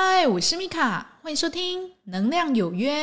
嗨，我是米卡，欢迎收听《能量有约》。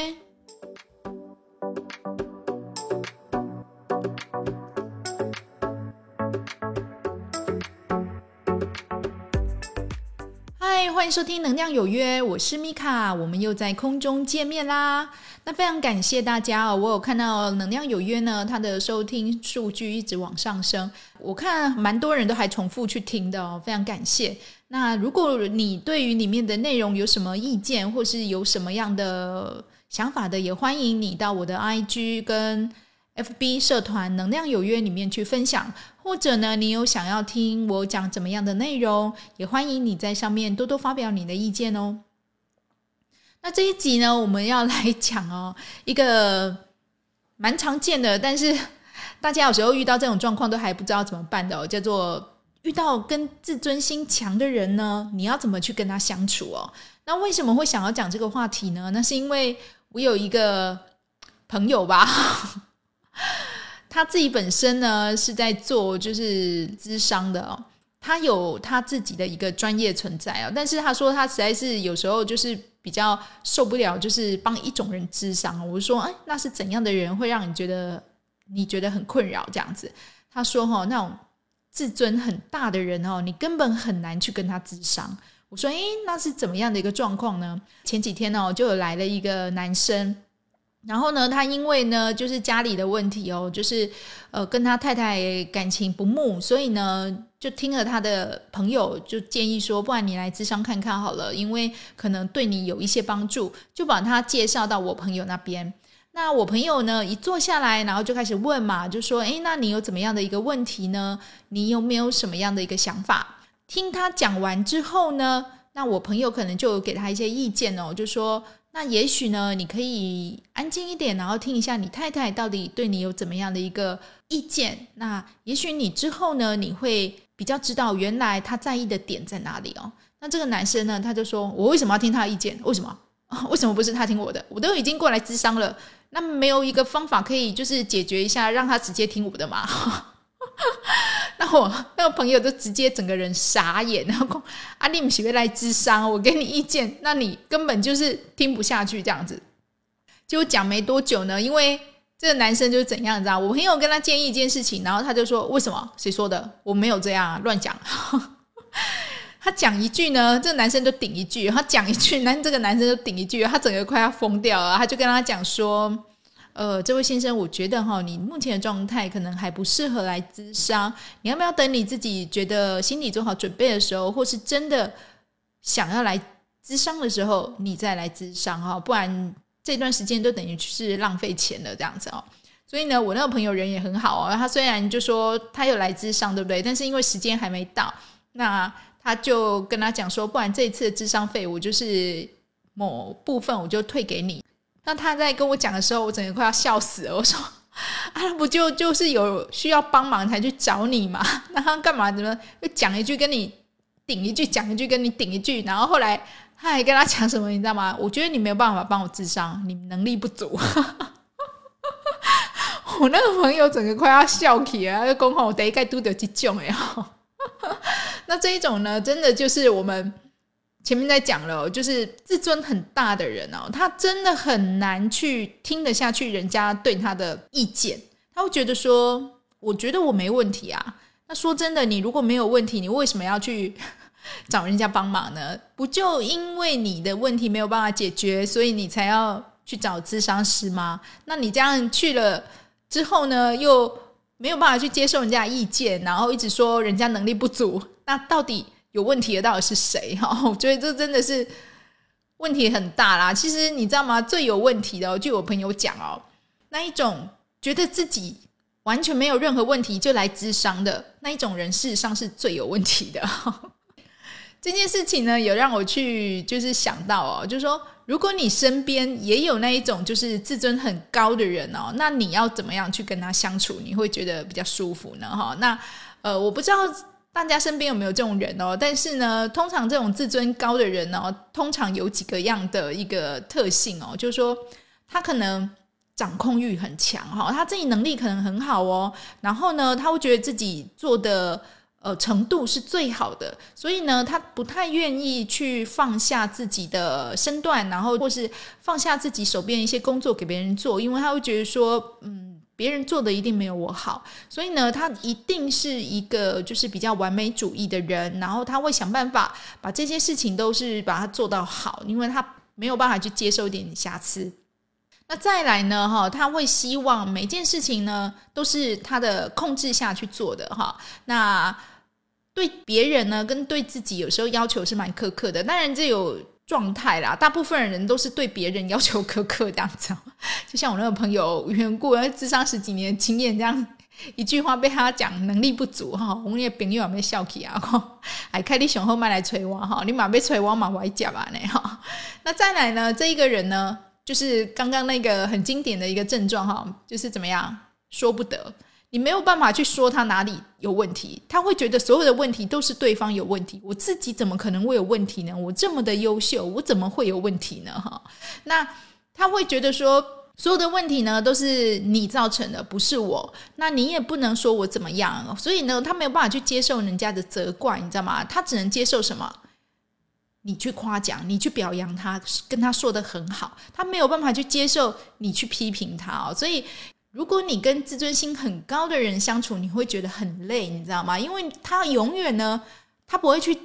嗨，欢迎收听《能量有约》，我是米卡，我们又在空中见面啦。那非常感谢大家哦，我有看到《能量有约》呢，它的收听数据一直往上升，我看蛮多人都还重复去听的哦，非常感谢。那如果你对于里面的内容有什么意见，或是有什么样的想法的，也欢迎你到我的 IG 跟 FB 社团“能量有约”里面去分享，或者呢，你有想要听我讲怎么样的内容，也欢迎你在上面多多发表你的意见哦。那这一集呢，我们要来讲哦，一个蛮常见的，但是大家有时候遇到这种状况都还不知道怎么办的，哦叫做。遇到跟自尊心强的人呢，你要怎么去跟他相处哦？那为什么会想要讲这个话题呢？那是因为我有一个朋友吧，他自己本身呢是在做就是智商的哦，他有他自己的一个专业存在啊，但是他说他实在是有时候就是比较受不了，就是帮一种人智商。我说，哎，那是怎样的人会让你觉得你觉得很困扰这样子？他说，哈，那种。自尊很大的人哦，你根本很难去跟他智商。我说，诶，那是怎么样的一个状况呢？前几天哦，就有来了一个男生，然后呢，他因为呢，就是家里的问题哦，就是呃，跟他太太感情不睦，所以呢，就听了他的朋友就建议说，不然你来智商看看好了，因为可能对你有一些帮助，就把他介绍到我朋友那边。那我朋友呢，一坐下来，然后就开始问嘛，就说：“诶，那你有怎么样的一个问题呢？你有没有什么样的一个想法？”听他讲完之后呢，那我朋友可能就给他一些意见哦，就说：“那也许呢，你可以安静一点，然后听一下你太太到底对你有怎么样的一个意见。那也许你之后呢，你会比较知道原来他在意的点在哪里哦。”那这个男生呢，他就说：“我为什么要听他的意见？为什么？为什么不是他听我的？我都已经过来咨商了。”那没有一个方法可以就是解决一下，让他直接听我的嘛？那我那个朋友就直接整个人傻眼，然后说：“阿丽姆喜会来智商，我给你意见，那你根本就是听不下去这样子。”就讲没多久呢，因为这个男生就是怎样，你知道？我朋友跟他建议一件事情，然后他就说：“为什么？谁说的？我没有这样乱讲。”他讲一句呢，这个男生就顶一句；他讲一句，那这个男生就顶一句，他整个快要疯掉了。他就跟他讲说：“呃，这位先生，我觉得哈，你目前的状态可能还不适合来咨商。你要不要等你自己觉得心理做好准备的时候，或是真的想要来咨商的时候，你再来咨商哈？不然这段时间都等于是浪费钱了，这样子哦。所以呢，我那个朋友人也很好哦。他虽然就说他有来咨商，对不对？但是因为时间还没到，那。他就跟他讲说，不然这一次的智商费，我就是某部分我就退给你。那他在跟我讲的时候，我整个快要笑死了。我说 啊，不就就是有需要帮忙才去找你嘛？那他干嘛怎么又讲一句跟你顶一句，讲一句跟你顶一句？然后后来他还跟他讲什么，你知道吗？我觉得你没有办法帮我智商，你能力不足。我那个朋友整个快要笑起了，就讲，我第一盖都得去种哎那这一种呢，真的就是我们前面在讲了，就是自尊很大的人哦，他真的很难去听得下去人家对他的意见，他会觉得说，我觉得我没问题啊。那说真的，你如果没有问题，你为什么要去 找人家帮忙呢？不就因为你的问题没有办法解决，所以你才要去找咨商师吗？那你这样去了之后呢，又？没有办法去接受人家的意见，然后一直说人家能力不足，那到底有问题的到底是谁？哈，我觉得这真的是问题很大啦。其实你知道吗？最有问题的，就有朋友讲哦，那一种觉得自己完全没有任何问题就来咨商的那一种人，事实上是最有问题的。这件事情呢，有让我去就是想到哦，就是说。如果你身边也有那一种就是自尊很高的人哦，那你要怎么样去跟他相处？你会觉得比较舒服呢？哈，那呃，我不知道大家身边有没有这种人哦。但是呢，通常这种自尊高的人哦，通常有几个样的一个特性哦，就是说他可能掌控欲很强哈，他自己能力可能很好哦，然后呢，他会觉得自己做的。呃程度是最好的，所以呢，他不太愿意去放下自己的身段，然后或是放下自己手边一些工作给别人做，因为他会觉得说，嗯，别人做的一定没有我好，所以呢，他一定是一个就是比较完美主义的人，然后他会想办法把这些事情都是把它做到好，因为他没有办法去接受一点瑕疵。那再来呢？哈，他会希望每件事情呢都是他的控制下去做的哈。那对别人呢，跟对自己有时候要求是蛮苛刻的。当然这有状态啦，大部分人都是对别人要求苛刻这样子。就像我那个朋友缘故，智商十几年经验这样一句话被他讲能力不足哈，我们也朋友也被笑起啊哈，还开你雄厚麦来催我哈，你马被催我马歪讲嘛呢哈。那再来呢，这一个人呢？就是刚刚那个很经典的一个症状哈，就是怎么样说不得，你没有办法去说他哪里有问题，他会觉得所有的问题都是对方有问题，我自己怎么可能会有问题呢？我这么的优秀，我怎么会有问题呢？哈，那他会觉得说所有的问题呢都是你造成的，不是我，那你也不能说我怎么样，所以呢，他没有办法去接受人家的责怪，你知道吗？他只能接受什么？你去夸奖，你去表扬他，跟他说的很好，他没有办法去接受你去批评他哦。所以，如果你跟自尊心很高的人相处，你会觉得很累，你知道吗？因为他永远呢，他不会去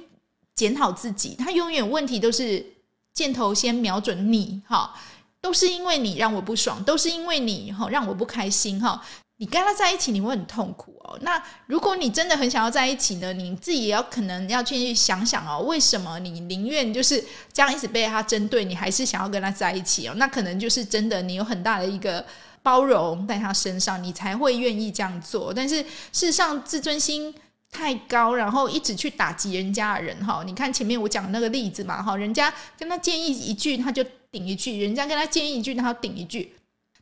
检讨自己，他永远问题都是箭头先瞄准你，哈，都是因为你让我不爽，都是因为你哈让我不开心，哈。你跟他在一起，你会很痛苦哦。那如果你真的很想要在一起呢，你自己也要可能要去想想哦，为什么你宁愿就是这样一直被他针对，你还是想要跟他在一起哦？那可能就是真的你有很大的一个包容在他身上，你才会愿意这样做。但是事实上，自尊心太高，然后一直去打击人家的人哈，你看前面我讲那个例子嘛哈，人家跟他建议一句，他就顶一句；人家跟他建议一句，他顶一句。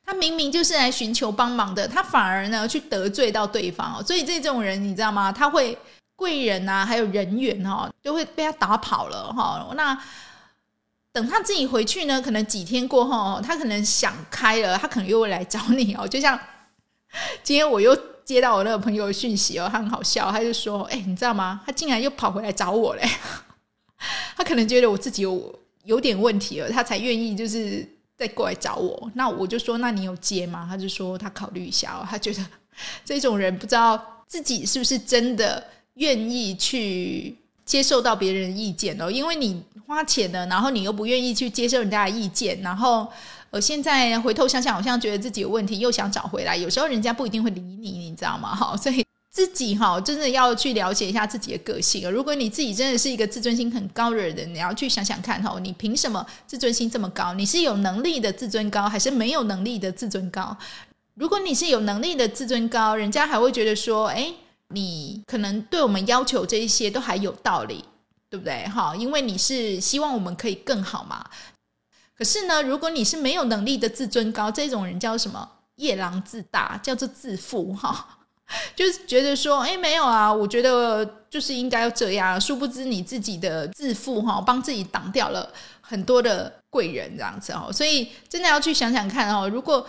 他明明就是来寻求帮忙的，他反而呢去得罪到对方，所以这种人你知道吗？他会贵人啊，还有人缘哈，都会被他打跑了哈。那等他自己回去呢，可能几天过后，他可能想开了，他可能又会来找你哦。就像 今天我又接到我那个朋友的讯息哦，他很好笑，他就说：“哎，你知道吗？他竟然又跑回来找我嘞！他可能觉得我自己有有点问题了，他才愿意就是。”再过来找我，那我就说，那你有接吗？他就说他考虑一下哦，他觉得这种人不知道自己是不是真的愿意去接受到别人的意见哦，因为你花钱了，然后你又不愿意去接受人家的意见，然后呃，现在回头想想，好像觉得自己有问题，又想找回来，有时候人家不一定会理你，你知道吗？哈，所以。自己哈，真的要去了解一下自己的个性。如果你自己真的是一个自尊心很高的人，你要去想想看哈，你凭什么自尊心这么高？你是有能力的自尊高，还是没有能力的自尊高？如果你是有能力的自尊高，人家还会觉得说，哎，你可能对我们要求这一些都还有道理，对不对？哈，因为你是希望我们可以更好嘛。可是呢，如果你是没有能力的自尊高，这种人叫什么？夜郎自大，叫做自负哈。就是觉得说，哎，没有啊，我觉得就是应该要这样。殊不知你自己的自负哈，帮自己挡掉了很多的贵人这样子哦。所以真的要去想想看哦，如果。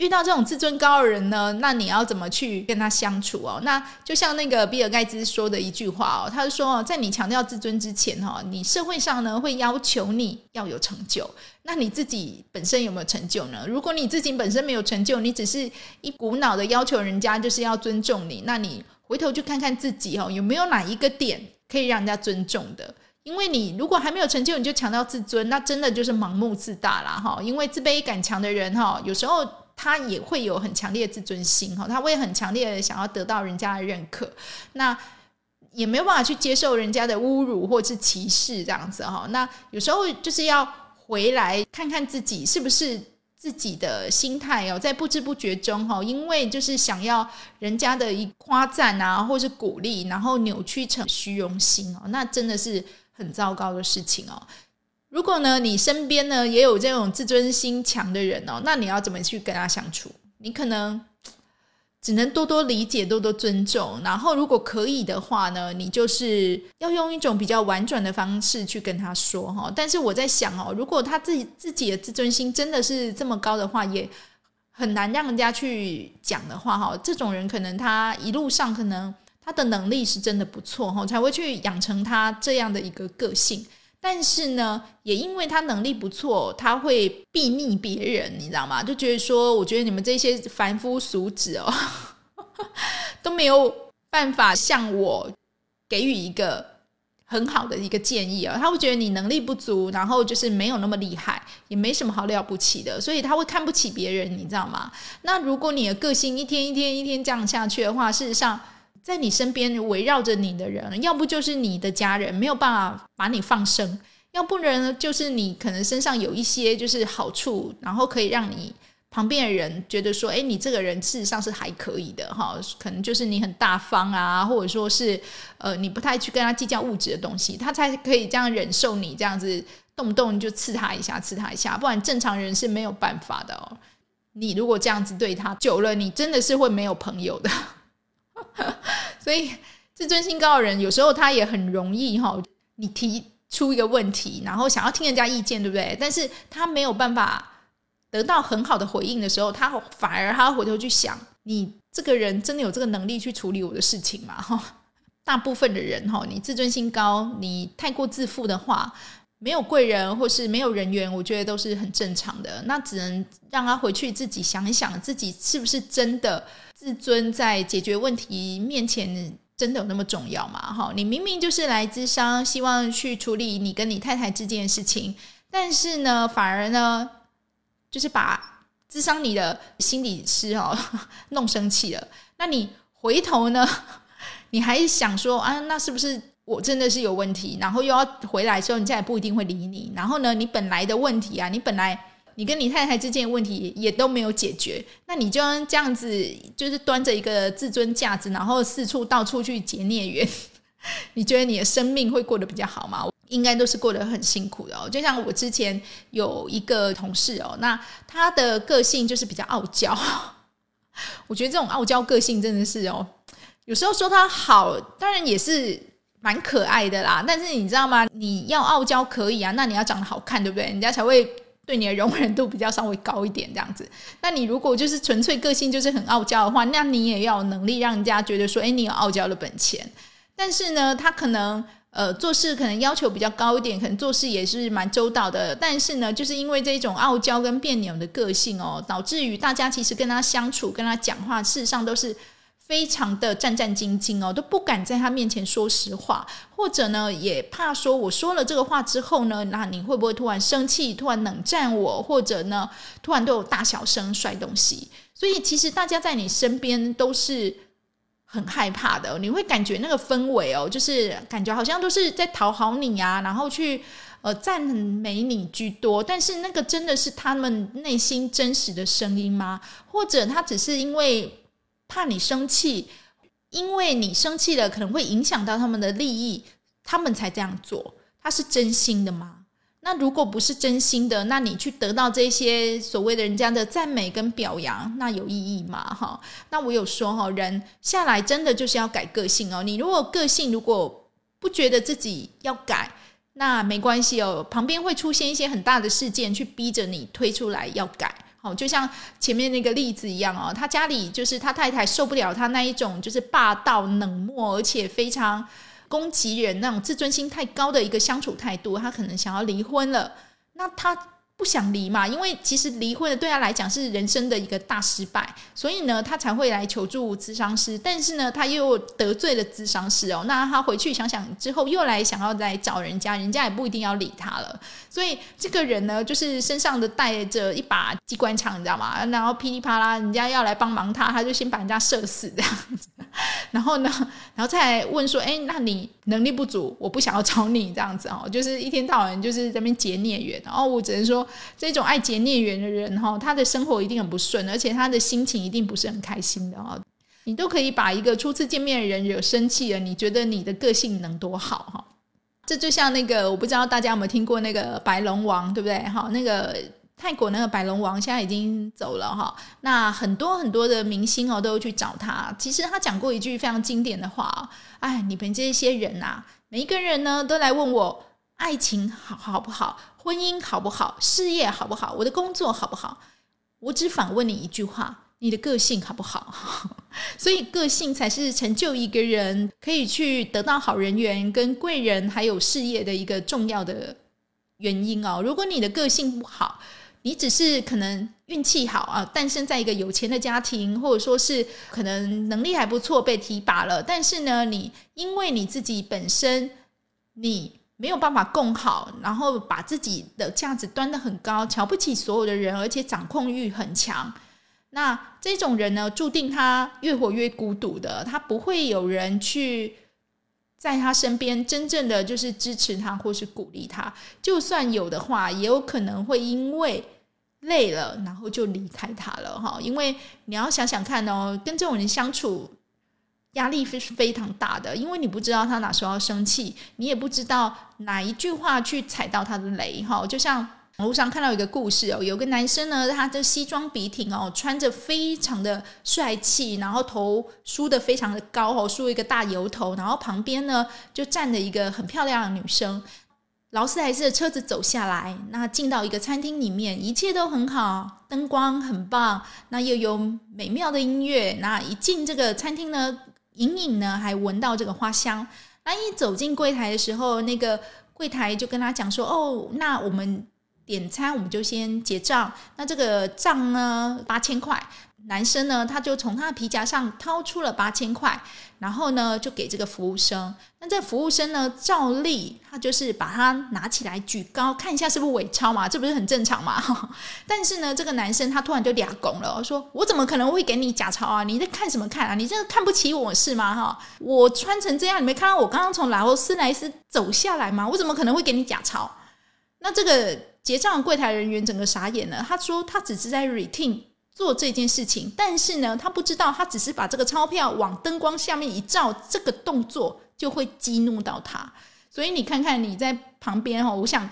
遇到这种自尊高的人呢，那你要怎么去跟他相处哦？那就像那个比尔盖茨说的一句话哦，他是说，在你强调自尊之前哈，你社会上呢会要求你要有成就，那你自己本身有没有成就呢？如果你自己本身没有成就，你只是一股脑的要求人家就是要尊重你，那你回头去看看自己哦，有没有哪一个点可以让人家尊重的？因为你如果还没有成就，你就强调自尊，那真的就是盲目自大啦哈。因为自卑感强的人哈，有时候。他也会有很强烈的自尊心哈，他会很强烈的想要得到人家的认可，那也没有办法去接受人家的侮辱或是歧视这样子哈。那有时候就是要回来看看自己是不是自己的心态哦，在不知不觉中哈，因为就是想要人家的一夸赞啊，或是鼓励，然后扭曲成虚荣心哦，那真的是很糟糕的事情哦。如果呢，你身边呢也有这种自尊心强的人哦，那你要怎么去跟他相处？你可能只能多多理解，多多尊重。然后，如果可以的话呢，你就是要用一种比较婉转的方式去跟他说哈。但是我在想哦，如果他自己自己的自尊心真的是这么高的话，也很难让人家去讲的话哈。这种人可能他一路上可能。他的能力是真的不错哈，才会去养成他这样的一个个性。但是呢，也因为他能力不错，他会避逆别人，你知道吗？就觉得说，我觉得你们这些凡夫俗子哦，都没有办法向我给予一个很好的一个建议啊。他会觉得你能力不足，然后就是没有那么厉害，也没什么好了不起的，所以他会看不起别人，你知道吗？那如果你的个性一天一天一天这样下去的话，事实上。在你身边围绕着你的人，要不就是你的家人，没有办法把你放生；要不然呢，就是你可能身上有一些就是好处，然后可以让你旁边的人觉得说，哎，你这个人事实上是还可以的哈。可能就是你很大方啊，或者说是呃，你不太去跟他计较物质的东西，他才可以这样忍受你这样子动不动就刺他一下，刺他一下，不然正常人是没有办法的哦。你如果这样子对他久了，你真的是会没有朋友的。所以自尊心高的人，有时候他也很容易哈。你提出一个问题，然后想要听人家意见，对不对？但是他没有办法得到很好的回应的时候，他反而他回头去想：你这个人真的有这个能力去处理我的事情吗？哈，大部分的人哈，你自尊心高，你太过自负的话，没有贵人或是没有人缘，我觉得都是很正常的。那只能让他回去自己想一想，自己是不是真的。自尊在解决问题面前真的有那么重要吗？哈，你明明就是来自商，希望去处理你跟你太太之间的事情，但是呢，反而呢，就是把智商你的心理师哦 弄生气了。那你回头呢，你还想说啊，那是不是我真的是有问题？然后又要回来之后，人家也不一定会理你。然后呢，你本来的问题啊，你本来。你跟你太太之间的问题也都没有解决，那你就这样子，就是端着一个自尊架子，然后四处到处去结孽缘，你觉得你的生命会过得比较好吗？应该都是过得很辛苦的哦。就像我之前有一个同事哦，那他的个性就是比较傲娇，我觉得这种傲娇个性真的是哦，有时候说他好，当然也是蛮可爱的啦。但是你知道吗？你要傲娇可以啊，那你要长得好看，对不对？人家才会。对你的容忍度比较稍微高一点，这样子。那你如果就是纯粹个性就是很傲娇的话，那你也要有能力让人家觉得说，哎，你有傲娇的本钱。但是呢，他可能呃做事可能要求比较高一点，可能做事也是蛮周到的。但是呢，就是因为这种傲娇跟别扭的个性哦，导致于大家其实跟他相处、跟他讲话，事实上都是。非常的战战兢兢哦，都不敢在他面前说实话，或者呢，也怕说我说了这个话之后呢，那你会不会突然生气，突然冷战我，或者呢，突然对我大小声摔东西？所以其实大家在你身边都是很害怕的，你会感觉那个氛围哦，就是感觉好像都是在讨好你啊，然后去呃赞美你居多。但是那个真的是他们内心真实的声音吗？或者他只是因为？怕你生气，因为你生气了可能会影响到他们的利益，他们才这样做。他是真心的吗？那如果不是真心的，那你去得到这些所谓的人家的赞美跟表扬，那有意义吗？哈，那我有说哈，人下来真的就是要改个性哦。你如果个性如果不觉得自己要改，那没关系哦，旁边会出现一些很大的事件去逼着你推出来要改。好，就像前面那个例子一样哦，他家里就是他太太受不了他那一种就是霸道冷漠，而且非常攻击人那种自尊心太高的一个相处态度，他可能想要离婚了。那他。不想离嘛，因为其实离婚的对他来讲是人生的一个大失败，所以呢，他才会来求助咨商师。但是呢，他又得罪了咨商师哦，那他回去想想之后，又来想要再找人家，人家也不一定要理他了。所以这个人呢，就是身上的带着一把机关枪，你知道吗？然后噼里啪啦，人家要来帮忙他，他就先把人家射死这样子。然后呢，然后再问说：“哎，那你能力不足，我不想要找你这样子哦，就是一天到晚就是在那边结孽缘。”然后我只能说。这种爱结孽缘的人哈，他的生活一定很不顺，而且他的心情一定不是很开心的哈。你都可以把一个初次见面的人惹生气了，你觉得你的个性能多好哈？这就像那个，我不知道大家有没有听过那个白龙王，对不对？哈，那个泰国那个白龙王现在已经走了哈。那很多很多的明星哦，都去找他。其实他讲过一句非常经典的话：，哎，你们这些人呐，每一个人呢，都来问我爱情好好不好。婚姻好不好？事业好不好？我的工作好不好？我只反问你一句话：你的个性好不好？所以个性才是成就一个人可以去得到好人缘、跟贵人还有事业的一个重要的原因哦。如果你的个性不好，你只是可能运气好啊，诞生在一个有钱的家庭，或者说是可能能力还不错被提拔了，但是呢，你因为你自己本身你没有办法供好，然后把自己的价值端得很高，瞧不起所有的人，而且掌控欲很强。那这种人呢，注定他越活越孤独的，他不会有人去在他身边真正的就是支持他或是鼓励他。就算有的话，也有可能会因为累了，然后就离开他了哈。因为你要想想看哦，跟这种人相处压力非是非常大的，因为你不知道他哪时候要生气，你也不知道哪一句话去踩到他的雷哈。就像。网络上看到一个故事哦，有个男生呢，他的西装笔挺哦，穿着非常的帅气，然后头梳的非常的高哦，梳一个大油头，然后旁边呢就站着一个很漂亮的女生，劳斯莱斯的车子走下来，那进到一个餐厅里面，一切都很好，灯光很棒，那又有美妙的音乐，那一进这个餐厅呢，隐隐呢还闻到这个花香，那一走进柜台的时候，那个柜台就跟他讲说，哦，那我们。点餐我们就先结账，那这个账呢八千块，男生呢他就从他的皮夹上掏出了八千块，然后呢就给这个服务生，那这服务生呢照例他就是把它拿起来举高看一下是不是伪钞嘛，这不是很正常嘛？但是呢这个男生他突然就俩拱了，说我怎么可能会给你假钞啊？你在看什么看啊？你这看不起我是吗？哈，我穿成这样，你没看到我刚刚从劳斯莱斯走下来吗？我怎么可能会给你假钞？那这个。结账柜台人员整个傻眼了。他说他只是在 retin 做这件事情，但是呢，他不知道他只是把这个钞票往灯光下面一照，这个动作就会激怒到他。所以你看看你在旁边哦，我想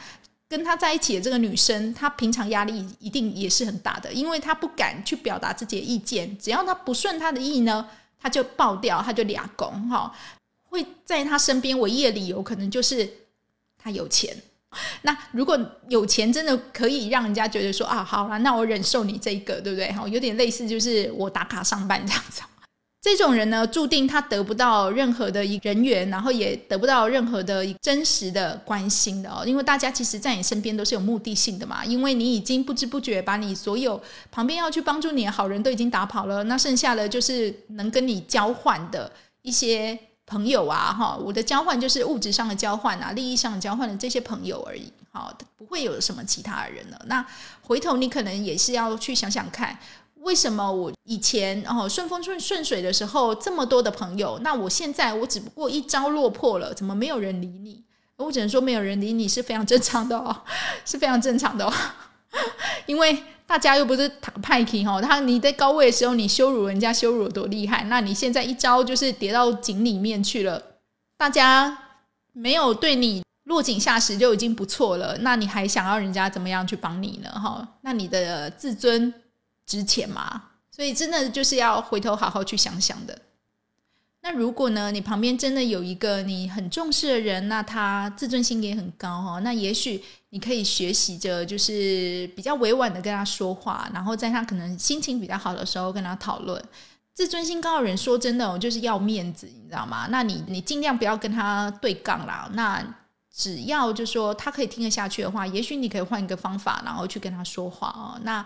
跟他在一起的这个女生，她平常压力一定也是很大的，因为她不敢去表达自己的意见。只要她不顺他的意呢，他就爆掉，他就俩拱哈。会在他身边唯一的理由，可能就是他有钱。那如果有钱，真的可以让人家觉得说啊，好了，那我忍受你这个，对不对？哈，有点类似，就是我打卡上班这样子。这种人呢，注定他得不到任何的一人缘，然后也得不到任何的真实的关心的哦。因为大家其实，在你身边都是有目的性的嘛。因为你已经不知不觉把你所有旁边要去帮助你的好人都已经打跑了，那剩下的就是能跟你交换的一些。朋友啊，哈，我的交换就是物质上的交换啊，利益上的交换的这些朋友而已，好，不会有什么其他的人了。那回头你可能也是要去想想看，为什么我以前哦顺风顺顺水的时候这么多的朋友，那我现在我只不过一朝落魄了，怎么没有人理你？我只能说没有人理你是非常正常的哦，是非常正常的哦，因为。大家又不是派 k 哈，他你在高位的时候，你羞辱人家羞辱多厉害？那你现在一招就是跌到井里面去了，大家没有对你落井下石就已经不错了，那你还想要人家怎么样去帮你呢？哈，那你的自尊值钱吗？所以真的就是要回头好好去想想的。那如果呢，你旁边真的有一个你很重视的人，那他自尊心也很高哈，那也许你可以学习着，就是比较委婉的跟他说话，然后在他可能心情比较好的时候跟他讨论。自尊心高的人，说真的，我就是要面子，你知道吗？那你你尽量不要跟他对杠啦。那只要就说他可以听得下去的话，也许你可以换一个方法，然后去跟他说话哦。那。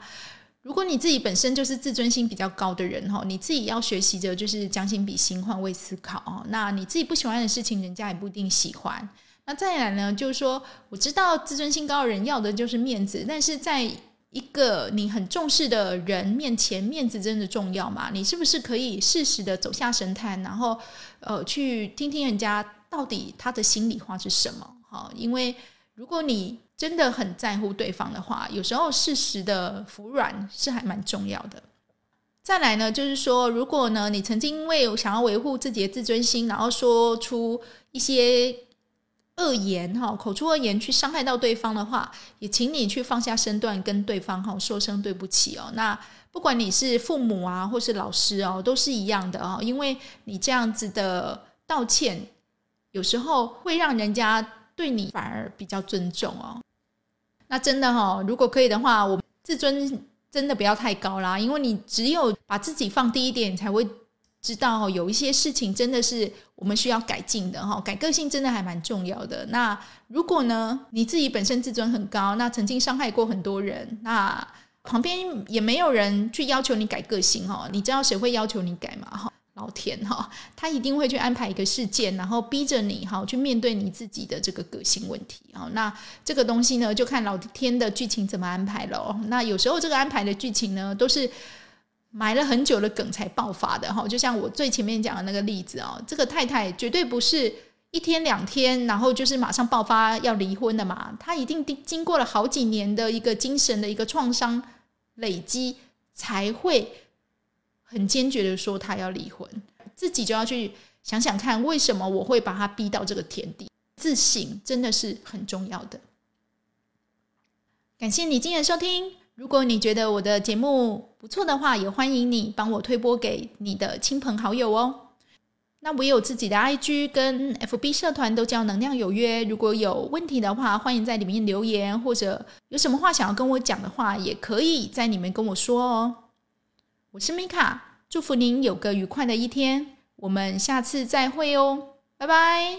如果你自己本身就是自尊心比较高的人哈，你自己要学习着就是将心比心、换位思考哦。那你自己不喜欢的事情，人家也不一定喜欢。那再来呢，就是说，我知道自尊心高的人要的就是面子，但是在一个你很重视的人面前，面子真的重要吗？你是不是可以适时的走下神坛，然后呃，去听听人家到底他的心里话是什么？好，因为如果你真的很在乎对方的话，有时候适时的服软是还蛮重要的。再来呢，就是说，如果呢你曾经因为想要维护自己的自尊心，然后说出一些恶言哈，口出恶言去伤害到对方的话，也请你去放下身段跟对方哈说声对不起哦。那不管你是父母啊，或是老师哦，都是一样的哦，因为你这样子的道歉，有时候会让人家对你反而比较尊重哦。那真的哈，如果可以的话，我自尊真的不要太高啦，因为你只有把自己放低一点，才会知道有一些事情真的是我们需要改进的哈。改个性真的还蛮重要的。那如果呢，你自己本身自尊很高，那曾经伤害过很多人，那旁边也没有人去要求你改个性哦。你知道谁会要求你改吗？哈。老天哈，他一定会去安排一个事件，然后逼着你哈去面对你自己的这个个性问题啊。那这个东西呢，就看老天的剧情怎么安排了。那有时候这个安排的剧情呢，都是埋了很久的梗才爆发的哈。就像我最前面讲的那个例子哦，这个太太绝对不是一天两天，然后就是马上爆发要离婚的嘛。她一定经过了好几年的一个精神的一个创伤累积，才会。很坚决的说他要离婚，自己就要去想想看，为什么我会把他逼到这个田地？自省真的是很重要的。感谢你今天收听，如果你觉得我的节目不错的话，也欢迎你帮我推播给你的亲朋好友哦。那我也有自己的 IG 跟 FB 社团，都叫能量有约。如果有问题的话，欢迎在里面留言，或者有什么话想要跟我讲的话，也可以在里面跟我说哦。我是米卡，祝福您有个愉快的一天，我们下次再会哦，拜拜。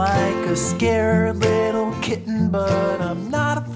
Like a scared little kitten, but I'm not